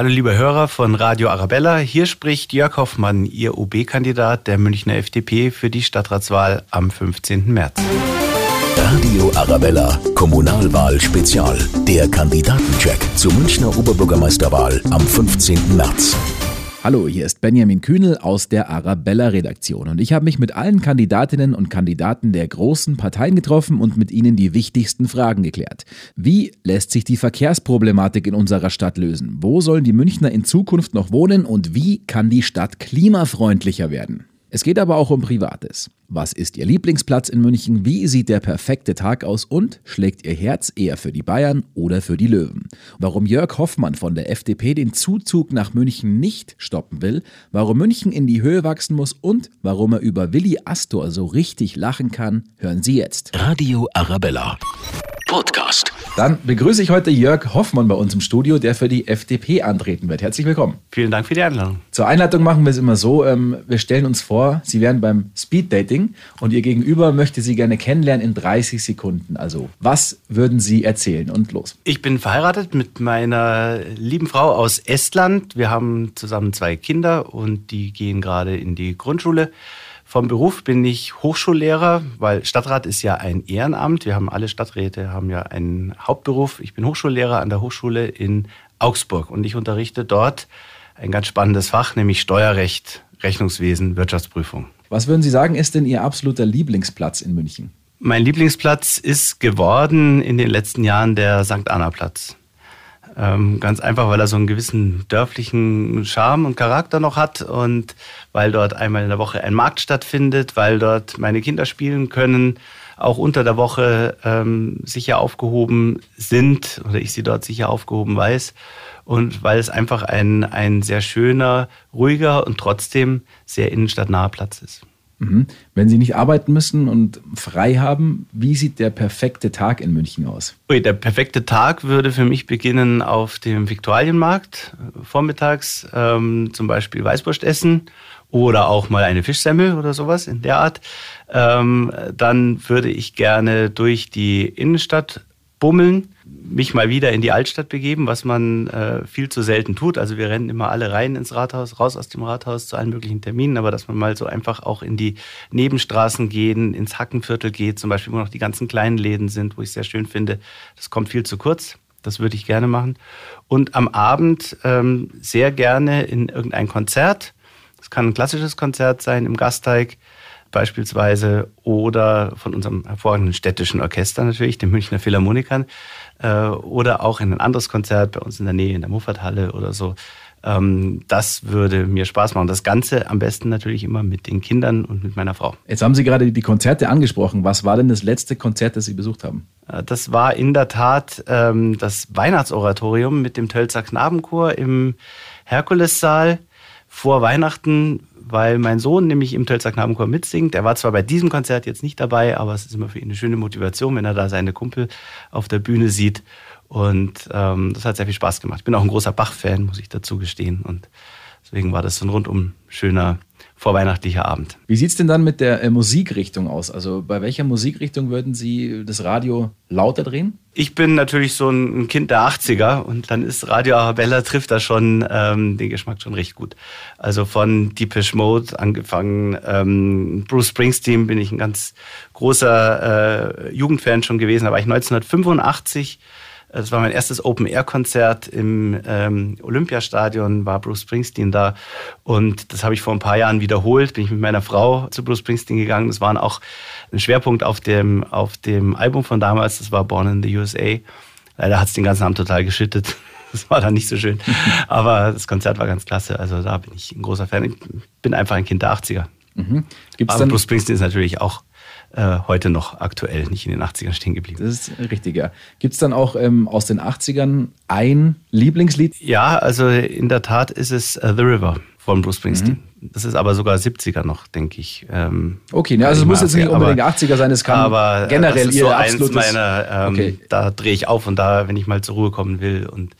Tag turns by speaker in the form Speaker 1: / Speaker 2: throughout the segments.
Speaker 1: Hallo liebe Hörer von Radio Arabella, hier spricht Jörg Hoffmann, Ihr OB-Kandidat der Münchner FDP für die Stadtratswahl am 15. März.
Speaker 2: Radio Arabella, Kommunalwahl Spezial. Der Kandidatencheck zur Münchner Oberbürgermeisterwahl am 15. März.
Speaker 3: Hallo, hier ist Benjamin Kühnel aus der Arabella-Redaktion und ich habe mich mit allen Kandidatinnen und Kandidaten der großen Parteien getroffen und mit ihnen die wichtigsten Fragen geklärt. Wie lässt sich die Verkehrsproblematik in unserer Stadt lösen? Wo sollen die Münchner in Zukunft noch wohnen und wie kann die Stadt klimafreundlicher werden? Es geht aber auch um Privates. Was ist Ihr Lieblingsplatz in München? Wie sieht der perfekte Tag aus? Und schlägt Ihr Herz eher für die Bayern oder für die Löwen? Warum Jörg Hoffmann von der FDP den Zuzug nach München nicht stoppen will? Warum München in die Höhe wachsen muss? Und warum er über Willi Astor so richtig lachen kann? Hören Sie jetzt.
Speaker 2: Radio Arabella. Podcast.
Speaker 3: Dann begrüße ich heute Jörg Hoffmann bei uns im Studio, der für die FDP antreten wird. Herzlich willkommen.
Speaker 1: Vielen Dank für die Einladung.
Speaker 3: Zur Einleitung machen wir es immer so: ähm, Wir stellen uns vor, Sie wären beim Speeddating und Ihr Gegenüber möchte Sie gerne kennenlernen in 30 Sekunden. Also, was würden Sie erzählen? Und los.
Speaker 1: Ich bin verheiratet mit meiner lieben Frau aus Estland. Wir haben zusammen zwei Kinder und die gehen gerade in die Grundschule. Vom Beruf bin ich Hochschullehrer, weil Stadtrat ist ja ein Ehrenamt. Wir haben alle Stadträte haben ja einen Hauptberuf. Ich bin Hochschullehrer an der Hochschule in Augsburg und ich unterrichte dort ein ganz spannendes Fach, nämlich Steuerrecht, Rechnungswesen, Wirtschaftsprüfung.
Speaker 3: Was würden Sie sagen, ist denn Ihr absoluter Lieblingsplatz in München?
Speaker 1: Mein Lieblingsplatz ist geworden in den letzten Jahren der St. Anna Platz. Ähm, ganz einfach, weil er so einen gewissen dörflichen Charme und Charakter noch hat und weil dort einmal in der Woche ein Markt stattfindet, weil dort meine Kinder spielen können, auch unter der Woche ähm, sicher aufgehoben sind oder ich sie dort sicher aufgehoben weiß und weil es einfach ein, ein sehr schöner, ruhiger und trotzdem sehr innenstadtnaher Platz ist.
Speaker 3: Mhm. Wenn Sie nicht arbeiten müssen und frei haben, wie sieht der perfekte Tag in München aus?
Speaker 1: Der perfekte Tag würde für mich beginnen auf dem Viktualienmarkt, vormittags ähm, zum Beispiel Weißwurst essen oder auch mal eine Fischsemmel oder sowas in der Art. Ähm, dann würde ich gerne durch die Innenstadt bummeln, mich mal wieder in die Altstadt begeben, was man äh, viel zu selten tut. Also wir rennen immer alle rein ins Rathaus, raus aus dem Rathaus zu allen möglichen Terminen, aber dass man mal so einfach auch in die Nebenstraßen gehen, ins Hackenviertel geht, zum Beispiel, wo noch die ganzen kleinen Läden sind, wo ich sehr schön finde, das kommt viel zu kurz. Das würde ich gerne machen. Und am Abend ähm, sehr gerne in irgendein Konzert. Das kann ein klassisches Konzert sein im Gasteig beispielsweise oder von unserem hervorragenden städtischen Orchester natürlich, den Münchner Philharmonikern äh, oder auch in ein anderes Konzert bei uns in der Nähe in der Muffathalle oder so. Ähm, das würde mir Spaß machen. Das Ganze am besten natürlich immer mit den Kindern und mit meiner Frau.
Speaker 3: Jetzt haben Sie gerade die Konzerte angesprochen. Was war denn das letzte Konzert, das Sie besucht haben?
Speaker 1: Äh, das war in der Tat ähm, das Weihnachtsoratorium mit dem Tölzer Knabenchor im Herkulessaal vor Weihnachten weil mein Sohn nämlich im Tölzer Knabenchor mitsingt. Er war zwar bei diesem Konzert jetzt nicht dabei, aber es ist immer für ihn eine schöne Motivation, wenn er da seine Kumpel auf der Bühne sieht. Und ähm, das hat sehr viel Spaß gemacht. Ich bin auch ein großer Bach-Fan, muss ich dazu gestehen. Und deswegen war das so ein rundum schöner vorweihnachtlicher Abend.
Speaker 3: Wie sieht es denn dann mit der äh, Musikrichtung aus? Also bei welcher Musikrichtung würden Sie das Radio lauter drehen?
Speaker 1: Ich bin natürlich so ein Kind der 80er und dann ist Radio Arabella trifft da schon ähm, den Geschmack schon recht gut. Also von Deepish Mode angefangen, ähm, Bruce Springsteen bin ich ein ganz großer äh, Jugendfan schon gewesen. Da war ich 1985 das war mein erstes Open-Air-Konzert im ähm, Olympiastadion, war Bruce Springsteen da. Und das habe ich vor ein paar Jahren wiederholt. Bin ich mit meiner Frau zu Bruce Springsteen gegangen. Das war auch ein Schwerpunkt auf dem, auf dem Album von damals. Das war Born in the USA. Leider hat es den ganzen Abend total geschüttet. Das war dann nicht so schön. Aber das Konzert war ganz klasse. Also da bin ich ein großer Fan. Ich bin einfach ein Kind der 80er. Mhm. Gibt's Aber Bruce Springsteen ist natürlich auch äh, heute noch aktuell, nicht in den 80ern stehen geblieben.
Speaker 3: Das ist richtig, ja. Gibt es dann auch ähm, aus den 80ern ein Lieblingslied?
Speaker 1: Ja, also in der Tat ist es uh, The River von Bruce Springsteen. Mhm. Das ist aber sogar 70er noch, denke ich.
Speaker 3: Ähm, okay, ne, also es muss jetzt nicht unbedingt aber, 80er sein, es kann aber generell das ist so eins
Speaker 1: meiner, ähm, okay. da drehe ich auf und da, wenn ich mal zur Ruhe kommen will und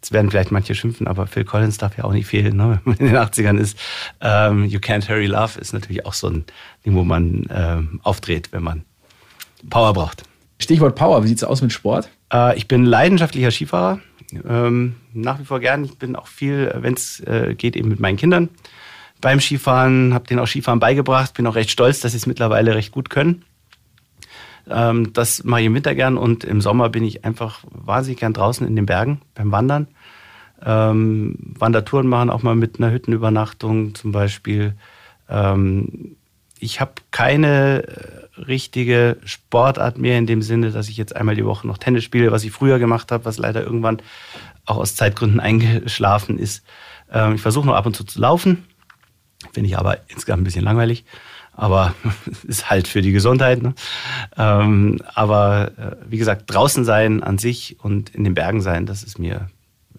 Speaker 1: Jetzt werden vielleicht manche schimpfen, aber Phil Collins darf ja auch nicht fehlen, ne? wenn man in den 80ern ist. Ähm, you Can't Hurry Love ist natürlich auch so ein Ding, wo man ähm, aufdreht, wenn man Power braucht.
Speaker 3: Stichwort Power, wie sieht es aus mit Sport?
Speaker 1: Äh, ich bin leidenschaftlicher Skifahrer. ähm, nach wie vor gern. Ich bin auch viel, wenn es äh, geht, eben mit meinen Kindern beim Skifahren, habe denen auch Skifahren beigebracht, bin auch recht stolz, dass sie es mittlerweile recht gut können. Ähm, das mache ich im Winter gern und im Sommer bin ich einfach wahnsinnig gern draußen in den Bergen beim Wandern. Ähm, Wandertouren machen auch mal mit einer Hüttenübernachtung zum Beispiel. Ähm, ich habe keine äh, richtige Sportart mehr in dem Sinne, dass ich jetzt einmal die Woche noch Tennis spiele, was ich früher gemacht habe, was leider irgendwann auch aus Zeitgründen eingeschlafen ist. Ähm, ich versuche noch ab und zu zu laufen, finde ich aber insgesamt ein bisschen langweilig. Aber ist halt für die Gesundheit. Ne? Ähm, aber äh, wie gesagt, draußen sein an sich und in den Bergen sein, das ist mir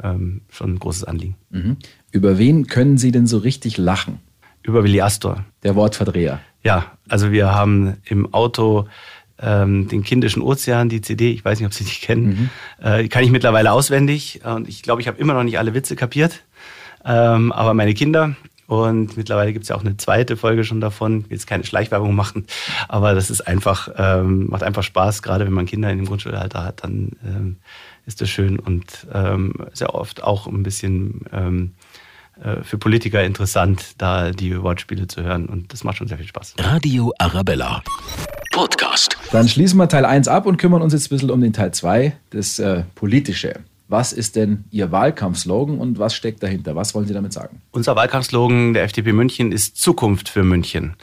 Speaker 1: ähm, schon ein großes Anliegen.
Speaker 3: Mhm. Über wen können Sie denn so richtig lachen?
Speaker 1: Über Willi Astor.
Speaker 3: Der Wortverdreher.
Speaker 1: Ja, also wir haben im Auto ähm, den Kindischen Ozean, die CD, ich weiß nicht, ob Sie die kennen, mhm. äh, kann ich mittlerweile auswendig und ich glaube, ich habe immer noch nicht alle Witze kapiert. Ähm, aber meine Kinder, und mittlerweile gibt es ja auch eine zweite Folge schon davon. Ich will jetzt keine Schleichwerbung machen, aber das ist einfach, ähm, macht einfach Spaß, gerade wenn man Kinder in dem Grundschulalter hat, dann ähm, ist das schön und ähm, sehr oft auch ein bisschen ähm, äh, für Politiker interessant, da die Wortspiele zu hören. Und das macht schon sehr viel Spaß.
Speaker 2: Radio Arabella. Podcast.
Speaker 3: Dann schließen wir Teil 1 ab und kümmern uns jetzt ein bisschen um den Teil 2, das äh, Politische. Was ist denn Ihr Wahlkampfslogan und was steckt dahinter? Was wollen Sie damit sagen?
Speaker 1: Unser Wahlkampfslogan der FDP München ist Zukunft für München.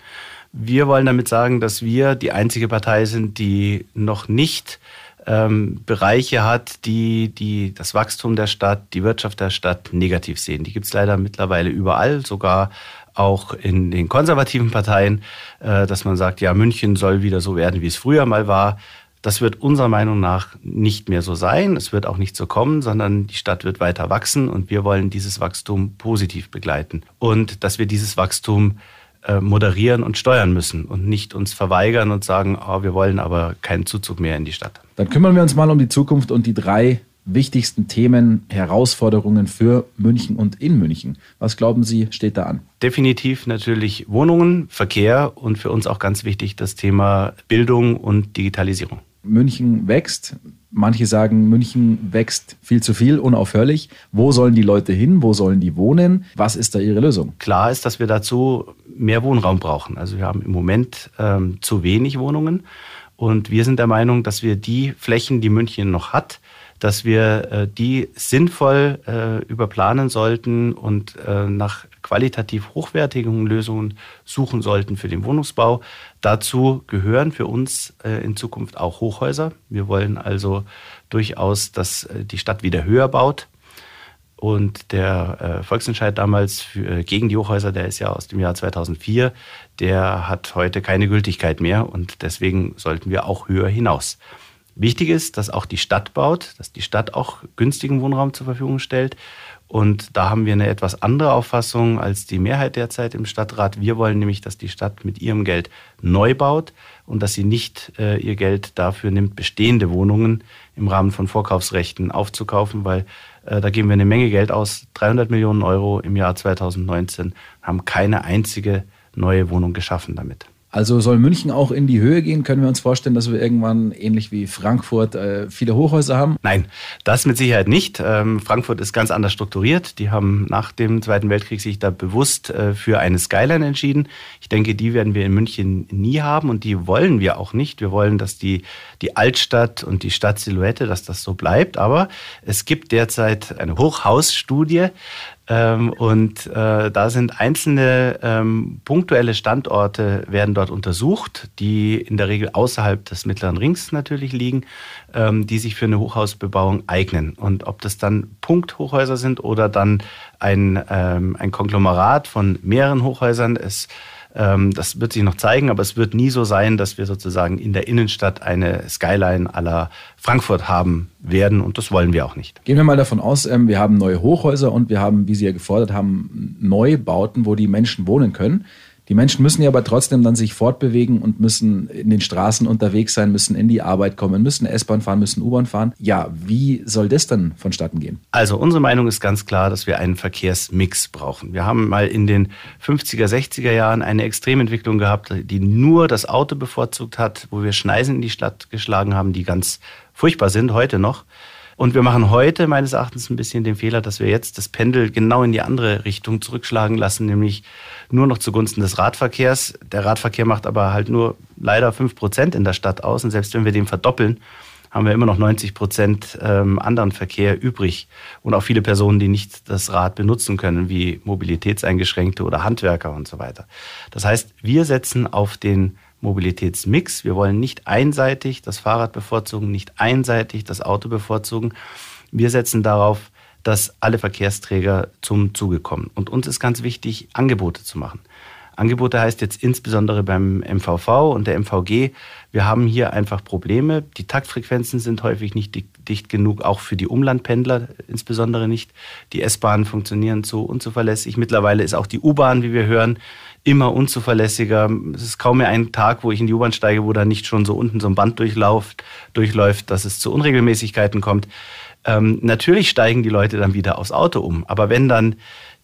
Speaker 1: Wir wollen damit sagen, dass wir die einzige Partei sind, die noch nicht ähm, Bereiche hat, die, die das Wachstum der Stadt, die Wirtschaft der Stadt negativ sehen. Die gibt es leider mittlerweile überall, sogar auch in den konservativen Parteien, äh, dass man sagt, ja, München soll wieder so werden, wie es früher mal war. Das wird unserer Meinung nach nicht mehr so sein. Es wird auch nicht so kommen, sondern die Stadt wird weiter wachsen und wir wollen dieses Wachstum positiv begleiten. Und dass wir dieses Wachstum äh, moderieren und steuern müssen und nicht uns verweigern und sagen, oh, wir wollen aber keinen Zuzug mehr in die Stadt.
Speaker 3: Dann kümmern wir uns mal um die Zukunft und die drei wichtigsten Themen, Herausforderungen für München und in München. Was glauben Sie, steht da an?
Speaker 1: Definitiv natürlich Wohnungen, Verkehr und für uns auch ganz wichtig das Thema Bildung und Digitalisierung.
Speaker 3: München wächst. Manche sagen, München wächst viel zu viel, unaufhörlich. Wo sollen die Leute hin? Wo sollen die wohnen? Was ist da Ihre Lösung?
Speaker 1: Klar ist, dass wir dazu mehr Wohnraum brauchen. Also wir haben im Moment ähm, zu wenig Wohnungen. Und wir sind der Meinung, dass wir die Flächen, die München noch hat, dass wir äh, die sinnvoll äh, überplanen sollten und äh, nach qualitativ hochwertigen Lösungen suchen sollten für den Wohnungsbau. Dazu gehören für uns äh, in Zukunft auch Hochhäuser. Wir wollen also durchaus, dass äh, die Stadt wieder höher baut. Und der äh, Volksentscheid damals für, gegen die Hochhäuser, der ist ja aus dem Jahr 2004, der hat heute keine Gültigkeit mehr und deswegen sollten wir auch höher hinaus. Wichtig ist, dass auch die Stadt baut, dass die Stadt auch günstigen Wohnraum zur Verfügung stellt. Und da haben wir eine etwas andere Auffassung als die Mehrheit derzeit im Stadtrat. Wir wollen nämlich, dass die Stadt mit ihrem Geld neu baut und dass sie nicht äh, ihr Geld dafür nimmt, bestehende Wohnungen im Rahmen von Vorkaufsrechten aufzukaufen, weil äh, da geben wir eine Menge Geld aus, 300 Millionen Euro im Jahr 2019, haben keine einzige neue Wohnung geschaffen damit.
Speaker 3: Also soll München auch in die Höhe gehen? Können wir uns vorstellen, dass wir irgendwann ähnlich wie Frankfurt äh, viele Hochhäuser haben?
Speaker 1: Nein, das mit Sicherheit nicht. Ähm, Frankfurt ist ganz anders strukturiert. Die haben nach dem Zweiten Weltkrieg sich da bewusst äh, für eine Skyline entschieden. Ich denke, die werden wir in München nie haben und die wollen wir auch nicht. Wir wollen, dass die, die Altstadt und die Stadtsilhouette, dass das so bleibt. Aber es gibt derzeit eine Hochhausstudie, ähm, und äh, da sind einzelne ähm, punktuelle Standorte werden dort untersucht, die in der Regel außerhalb des Mittleren Rings natürlich liegen, ähm, die sich für eine Hochhausbebauung eignen. Und ob das dann Punkthochhäuser sind oder dann ein, ähm, ein Konglomerat von mehreren Hochhäusern, ähm, das wird sich noch zeigen, aber es wird nie so sein, dass wir sozusagen in der Innenstadt eine Skyline aller Frankfurt haben werden und das wollen wir auch nicht.
Speaker 3: Gehen wir mal davon aus, ähm, wir haben neue Hochhäuser und wir haben, wie Sie ja gefordert haben, Neubauten, wo die Menschen wohnen können. Die Menschen müssen ja aber trotzdem dann sich fortbewegen und müssen in den Straßen unterwegs sein, müssen in die Arbeit kommen, müssen S-Bahn fahren, müssen U-Bahn fahren. Ja, wie soll das dann vonstatten gehen?
Speaker 1: Also unsere Meinung ist ganz klar, dass wir einen Verkehrsmix brauchen. Wir haben mal in den 50er, 60er Jahren eine Extrementwicklung gehabt, die nur das Auto bevorzugt hat, wo wir Schneisen in die Stadt geschlagen haben, die ganz furchtbar sind heute noch. Und wir machen heute meines Erachtens ein bisschen den Fehler, dass wir jetzt das Pendel genau in die andere Richtung zurückschlagen lassen, nämlich nur noch zugunsten des Radverkehrs. Der Radverkehr macht aber halt nur leider fünf Prozent in der Stadt aus. Und selbst wenn wir den verdoppeln, haben wir immer noch 90 Prozent ähm, anderen Verkehr übrig und auch viele Personen, die nicht das Rad benutzen können, wie Mobilitätseingeschränkte oder Handwerker und so weiter. Das heißt, wir setzen auf den Mobilitätsmix. Wir wollen nicht einseitig das Fahrrad bevorzugen, nicht einseitig das Auto bevorzugen. Wir setzen darauf, dass alle Verkehrsträger zum Zuge kommen. Und uns ist ganz wichtig, Angebote zu machen. Angebote heißt jetzt insbesondere beim MVV und der MVG, wir haben hier einfach Probleme. Die Taktfrequenzen sind häufig nicht dicht genug, auch für die Umlandpendler insbesondere nicht. Die S-Bahnen funktionieren zu unzuverlässig. Mittlerweile ist auch die U-Bahn, wie wir hören, immer unzuverlässiger. Es ist kaum mehr ein Tag, wo ich in die U-Bahn steige, wo da nicht schon so unten so ein Band durchläuft, durchläuft, dass es zu Unregelmäßigkeiten kommt. Ähm, natürlich steigen die Leute dann wieder aufs Auto um. Aber wenn dann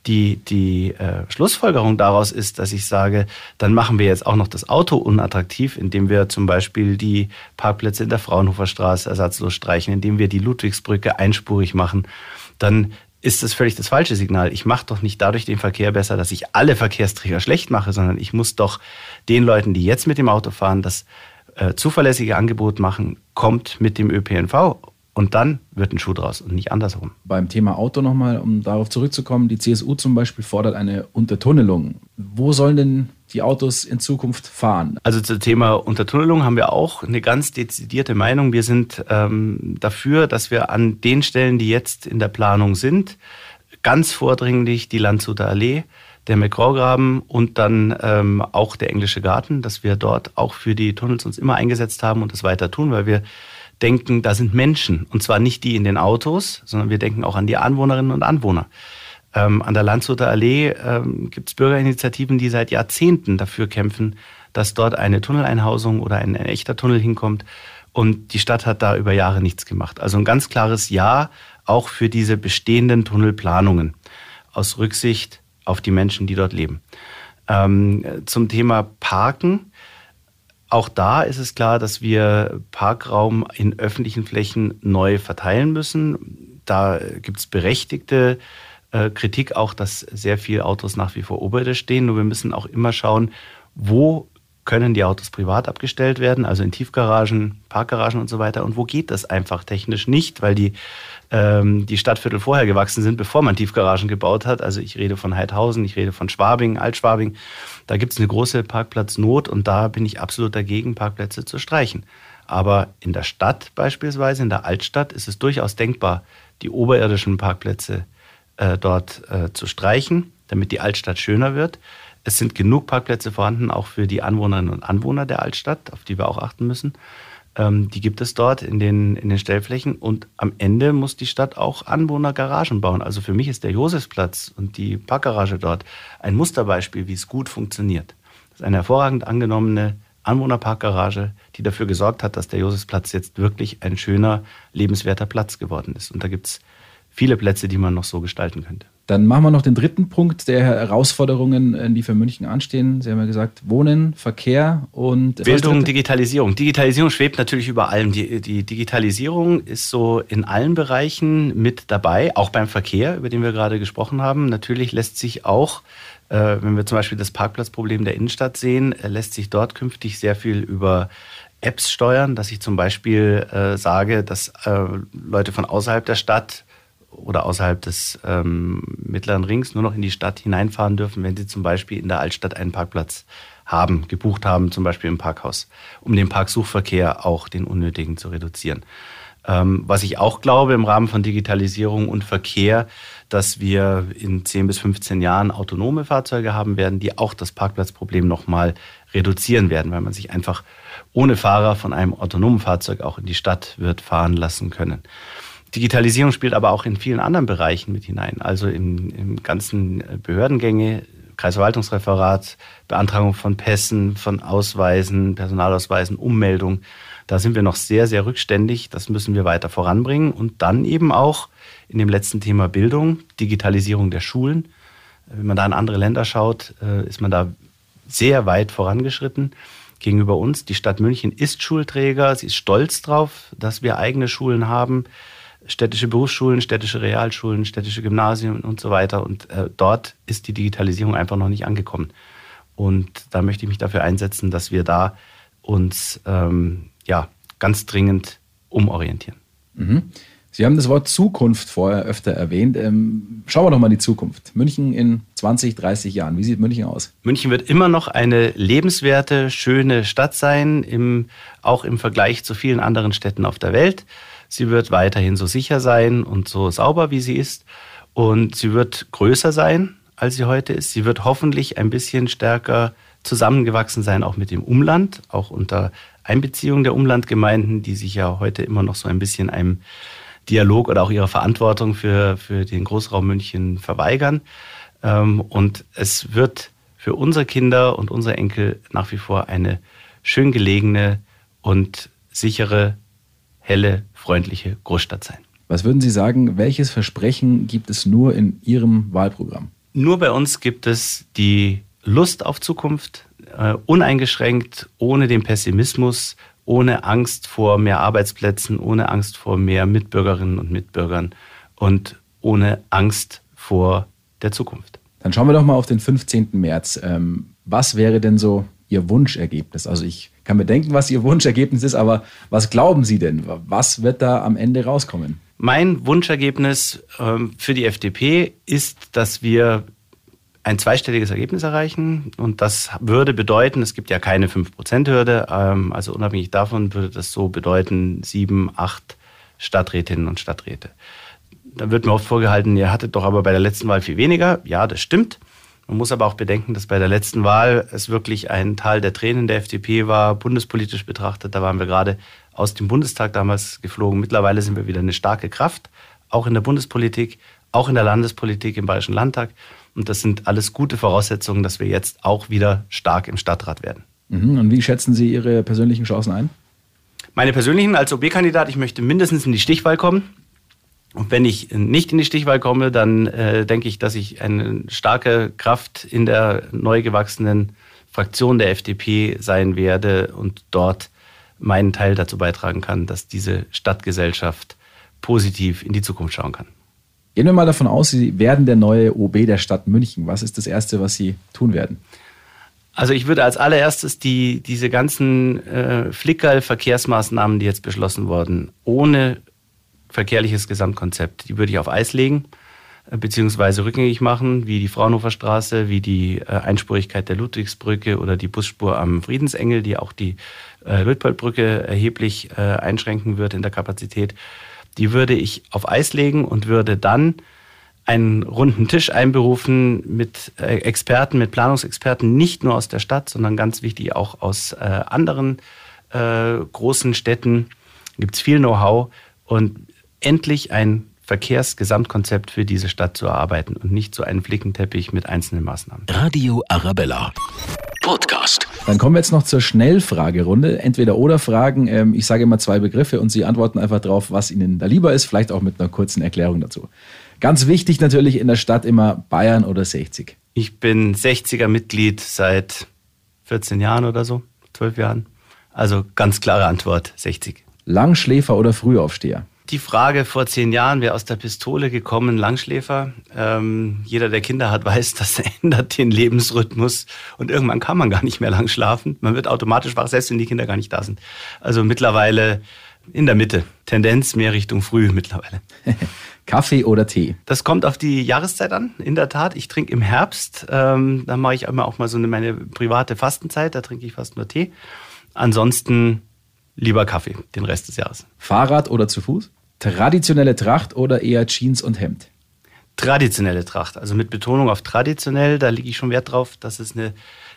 Speaker 1: die, die äh, Schlussfolgerung daraus ist, dass ich sage, dann machen wir jetzt auch noch das Auto unattraktiv, indem wir zum Beispiel die Parkplätze in der Fraunhofer Straße ersatzlos streichen, indem wir die Ludwigsbrücke einspurig machen, dann ist das völlig das falsche Signal. Ich mache doch nicht dadurch den Verkehr besser, dass ich alle Verkehrsträger schlecht mache, sondern ich muss doch den Leuten, die jetzt mit dem Auto fahren, das äh, zuverlässige Angebot machen, kommt mit dem ÖPNV und dann wird ein Schuh draus und nicht andersrum.
Speaker 3: Beim Thema Auto nochmal, um darauf zurückzukommen, die CSU zum Beispiel fordert eine Untertunnelung. Wo sollen denn die Autos in Zukunft fahren?
Speaker 1: Also zum Thema Untertunnelung haben wir auch eine ganz dezidierte Meinung. Wir sind ähm, dafür, dass wir an den Stellen, die jetzt in der Planung sind, ganz vordringlich die Landshuter Allee, der McGraw-Graben und dann ähm, auch der Englische Garten, dass wir dort auch für die Tunnels uns immer eingesetzt haben und das weiter tun, weil wir denken, da sind Menschen. Und zwar nicht die in den Autos, sondern wir denken auch an die Anwohnerinnen und Anwohner. Ähm, an der Landshuter Allee ähm, gibt es Bürgerinitiativen, die seit Jahrzehnten dafür kämpfen, dass dort eine Tunneleinhausung oder ein, ein echter Tunnel hinkommt. Und die Stadt hat da über Jahre nichts gemacht. Also ein ganz klares Ja auch für diese bestehenden Tunnelplanungen aus Rücksicht auf die Menschen, die dort leben. Ähm, zum Thema Parken auch da ist es klar, dass wir Parkraum in öffentlichen Flächen neu verteilen müssen. Da gibt es berechtigte äh, Kritik auch, dass sehr viele Autos nach wie vor oberirdisch stehen. Nur wir müssen auch immer schauen, wo können die Autos privat abgestellt werden, also in Tiefgaragen, Parkgaragen und so weiter. Und wo geht das einfach technisch nicht, weil die, ähm, die Stadtviertel vorher gewachsen sind, bevor man Tiefgaragen gebaut hat. Also ich rede von Heidhausen, ich rede von Schwabing, Altschwabing. Da gibt es eine große Parkplatznot und da bin ich absolut dagegen, Parkplätze zu streichen. Aber in der Stadt beispielsweise, in der Altstadt, ist es durchaus denkbar, die oberirdischen Parkplätze äh, dort äh, zu streichen, damit die Altstadt schöner wird. Es sind genug Parkplätze vorhanden, auch für die Anwohnerinnen und Anwohner der Altstadt, auf die wir auch achten müssen. Ähm, die gibt es dort in den, in den Stellflächen. Und am Ende muss die Stadt auch Anwohnergaragen bauen. Also für mich ist der Josefsplatz und die Parkgarage dort ein Musterbeispiel, wie es gut funktioniert. Das ist eine hervorragend angenommene Anwohnerparkgarage, die dafür gesorgt hat, dass der Josefsplatz jetzt wirklich ein schöner, lebenswerter Platz geworden ist. Und da gibt es viele Plätze, die man noch so gestalten könnte.
Speaker 3: Dann machen wir noch den dritten Punkt der Herausforderungen, äh, die für München anstehen. Sie haben ja gesagt, Wohnen, Verkehr und
Speaker 1: Bildung, Digitalisierung. Digitalisierung schwebt natürlich über allem. Die, die, Digitalisierung ist so in allen Bereichen mit dabei, auch beim Verkehr, über den wir gerade gesprochen haben. Natürlich lässt sich auch, äh, wenn wir zum Beispiel das Parkplatzproblem der Innenstadt sehen, äh, lässt sich dort künftig sehr viel über Apps steuern, dass ich zum Beispiel äh, sage, dass äh, Leute von außerhalb der Stadt oder außerhalb des ähm, mittleren Rings nur noch in die Stadt hineinfahren dürfen, wenn sie zum Beispiel in der Altstadt einen Parkplatz haben, gebucht haben, zum Beispiel im Parkhaus, um den Parksuchverkehr auch den unnötigen zu reduzieren. Ähm, was ich auch glaube im Rahmen von Digitalisierung und Verkehr, dass wir in 10 bis 15 Jahren autonome Fahrzeuge haben werden, die auch das Parkplatzproblem nochmal reduzieren werden, weil man sich einfach ohne Fahrer von einem autonomen Fahrzeug auch in die Stadt wird fahren lassen können. Digitalisierung spielt aber auch in vielen anderen Bereichen mit hinein, also im, im ganzen Behördengänge, Kreisverwaltungsreferat, Beantragung von Pässen, von Ausweisen, Personalausweisen, Ummeldung. Da sind wir noch sehr, sehr rückständig. Das müssen wir weiter voranbringen. Und dann eben auch in dem letzten Thema Bildung, Digitalisierung der Schulen. Wenn man da in andere Länder schaut, äh, ist man da sehr weit vorangeschritten gegenüber uns. Die Stadt München ist Schulträger. Sie ist stolz drauf, dass wir eigene Schulen haben. Städtische Berufsschulen, städtische Realschulen, städtische Gymnasien und so weiter. Und äh, dort ist die Digitalisierung einfach noch nicht angekommen. Und da möchte ich mich dafür einsetzen, dass wir da uns ähm, ja, ganz dringend umorientieren.
Speaker 3: Mhm. Sie haben das Wort Zukunft vorher öfter erwähnt. Ähm, schauen wir doch mal in die Zukunft. München in 20, 30 Jahren. Wie sieht München aus?
Speaker 1: München wird immer noch eine lebenswerte, schöne Stadt sein, im, auch im Vergleich zu vielen anderen Städten auf der Welt. Sie wird weiterhin so sicher sein und so sauber, wie sie ist. Und sie wird größer sein, als sie heute ist. Sie wird hoffentlich ein bisschen stärker zusammengewachsen sein, auch mit dem Umland, auch unter Einbeziehung der Umlandgemeinden, die sich ja heute immer noch so ein bisschen einem Dialog oder auch ihrer Verantwortung für, für den Großraum München verweigern. Ähm, und es wird für unsere Kinder und unsere Enkel nach wie vor eine schön gelegene und sichere, helle, freundliche Großstadt sein.
Speaker 3: Was würden Sie sagen, welches Versprechen gibt es nur in Ihrem Wahlprogramm?
Speaker 1: Nur bei uns gibt es die Lust auf Zukunft, äh, uneingeschränkt, ohne den Pessimismus, ohne Angst vor mehr Arbeitsplätzen, ohne Angst vor mehr Mitbürgerinnen und Mitbürgern und ohne Angst vor der Zukunft.
Speaker 3: Dann schauen wir doch mal auf den 15. März. Ähm, was wäre denn so Ihr Wunschergebnis? Also ich kann mir denken, was Ihr Wunschergebnis ist, aber was glauben Sie denn? Was wird da am Ende rauskommen?
Speaker 1: Mein Wunschergebnis ähm, für die FDP ist, dass wir ein zweistelliges Ergebnis erreichen. Und das würde bedeuten, es gibt ja keine 5%-Hürde, ähm, also unabhängig davon würde das so bedeuten, sieben, acht Stadträtinnen und Stadträte. Da wird mir oft vorgehalten, ihr hattet doch aber bei der letzten Wahl viel weniger. Ja, das stimmt. Man muss aber auch bedenken, dass bei der letzten Wahl es wirklich ein Teil der Tränen der FDP war, bundespolitisch betrachtet. Da waren wir gerade aus dem Bundestag damals geflogen. Mittlerweile sind wir wieder eine starke Kraft, auch in der Bundespolitik, auch in der Landespolitik im Bayerischen Landtag. Und das sind alles gute Voraussetzungen, dass wir jetzt auch wieder stark im Stadtrat werden.
Speaker 3: Mhm. Und wie schätzen Sie Ihre persönlichen Chancen ein?
Speaker 1: Meine persönlichen als OB-Kandidat, ich möchte mindestens in die Stichwahl kommen. Und wenn ich nicht in die Stichwahl komme, dann äh, denke ich, dass ich eine starke Kraft in der neu gewachsenen Fraktion der FDP sein werde und dort meinen Teil dazu beitragen kann, dass diese Stadtgesellschaft positiv in die Zukunft schauen kann.
Speaker 3: Gehen wir mal davon aus, Sie werden der neue OB der Stadt München. Was ist das Erste, was Sie tun werden?
Speaker 1: Also ich würde als allererstes die, diese ganzen äh, Flickerl-Verkehrsmaßnahmen, die jetzt beschlossen wurden, ohne verkehrliches Gesamtkonzept, die würde ich auf Eis legen äh, beziehungsweise rückgängig machen, wie die Fraunhofer Straße, wie die äh, Einspurigkeit der Ludwigsbrücke oder die Busspur am Friedensengel, die auch die äh, Luitpoldbrücke erheblich äh, einschränken wird in der Kapazität die würde ich auf Eis legen und würde dann einen runden Tisch einberufen mit Experten, mit Planungsexperten, nicht nur aus der Stadt, sondern ganz wichtig auch aus anderen großen Städten. Gibt es viel Know-how und endlich ein Verkehrsgesamtkonzept für diese Stadt zu erarbeiten und nicht so einen Flickenteppich mit einzelnen Maßnahmen.
Speaker 2: Radio Arabella. Podcast.
Speaker 3: Dann kommen wir jetzt noch zur Schnellfragerunde. Entweder oder Fragen. Ähm, ich sage immer zwei Begriffe und Sie antworten einfach drauf, was Ihnen da lieber ist, vielleicht auch mit einer kurzen Erklärung dazu. Ganz wichtig natürlich in der Stadt immer Bayern oder 60.
Speaker 1: Ich bin 60er Mitglied seit 14 Jahren oder so, 12 Jahren. Also ganz klare Antwort, 60.
Speaker 3: Langschläfer oder Frühaufsteher?
Speaker 1: Die Frage vor zehn Jahren, wer aus der Pistole gekommen, Langschläfer. Ähm, jeder, der Kinder hat, weiß, das ändert den Lebensrhythmus und irgendwann kann man gar nicht mehr lang schlafen. Man wird automatisch wach, selbst wenn die Kinder gar nicht da sind. Also mittlerweile in der Mitte. Tendenz mehr Richtung Früh mittlerweile.
Speaker 3: Kaffee oder Tee?
Speaker 1: Das kommt auf die Jahreszeit an, in der Tat. Ich trinke im Herbst, ähm, da mache ich immer auch mal so eine, meine private Fastenzeit, da trinke ich fast nur Tee. Ansonsten lieber Kaffee den Rest des Jahres.
Speaker 3: Fahrrad oder zu Fuß? Traditionelle Tracht oder eher Jeans und Hemd?
Speaker 1: Traditionelle Tracht, also mit Betonung auf traditionell, da lege ich schon Wert drauf, dass es eine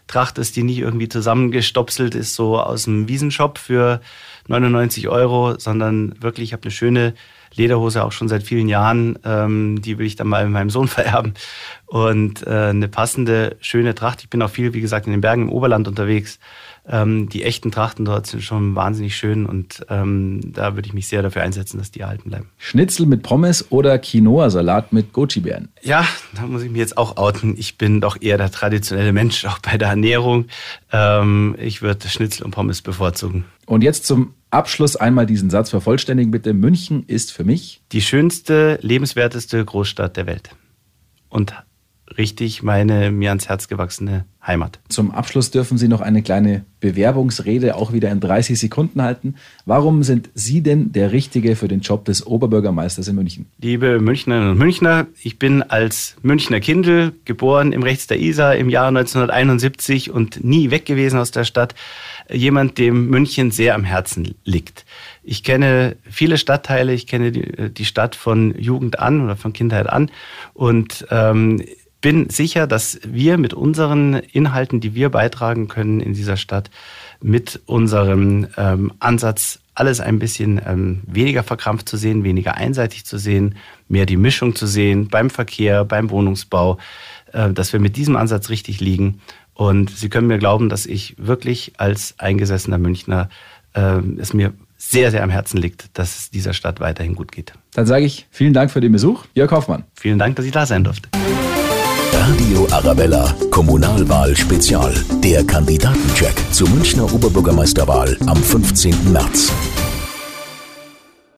Speaker 1: Tracht ist, die nicht irgendwie zusammengestopselt ist, so aus dem Wiesenshop für 99 Euro, sondern wirklich, ich habe eine schöne Lederhose auch schon seit vielen Jahren, ähm, die will ich dann mal meinem Sohn vererben. Und äh, eine passende, schöne Tracht. Ich bin auch viel, wie gesagt, in den Bergen im Oberland unterwegs. Ähm, die echten Trachten dort sind schon wahnsinnig schön und ähm, da würde ich mich sehr dafür einsetzen, dass die erhalten bleiben.
Speaker 3: Schnitzel mit Pommes oder Quinoa-Salat mit Goji-Beeren?
Speaker 1: Ja, da muss ich mich jetzt auch outen. Ich bin doch eher der traditionelle Mensch, auch bei der Ernährung. Ähm, ich würde Schnitzel und Pommes bevorzugen.
Speaker 3: Und jetzt zum Abschluss einmal diesen Satz vervollständigen bitte. München ist für mich
Speaker 1: die schönste, lebenswerteste Großstadt der Welt. Und richtig meine mir ans Herz gewachsene Heimat.
Speaker 3: Zum Abschluss dürfen Sie noch eine kleine Bewerbungsrede auch wieder in 30 Sekunden halten. Warum sind Sie denn der Richtige für den Job des Oberbürgermeisters in München?
Speaker 1: Liebe Münchnerinnen und Münchner, ich bin als Münchner Kindel geboren im Rechts der Isar im Jahr 1971 und nie weg gewesen aus der Stadt. Jemand, dem München sehr am Herzen liegt. Ich kenne viele Stadtteile, ich kenne die, die Stadt von Jugend an oder von Kindheit an und ähm, bin sicher, dass wir mit unseren Inhalten, die wir beitragen können in dieser Stadt, mit unserem ähm, Ansatz, alles ein bisschen ähm, weniger verkrampft zu sehen, weniger einseitig zu sehen, mehr die Mischung zu sehen beim Verkehr, beim Wohnungsbau, äh, dass wir mit diesem Ansatz richtig liegen. Und Sie können mir glauben, dass ich wirklich als eingesessener Münchner äh, es mir sehr, sehr am Herzen liegt, dass es dieser Stadt weiterhin gut geht.
Speaker 3: Dann sage ich vielen Dank für den Besuch, Jörg Hoffmann.
Speaker 1: Vielen Dank, dass ich da sein durfte.
Speaker 2: Radio Arabella, Kommunalwahl Spezial. Der Kandidatencheck zur Münchner Oberbürgermeisterwahl am 15. März.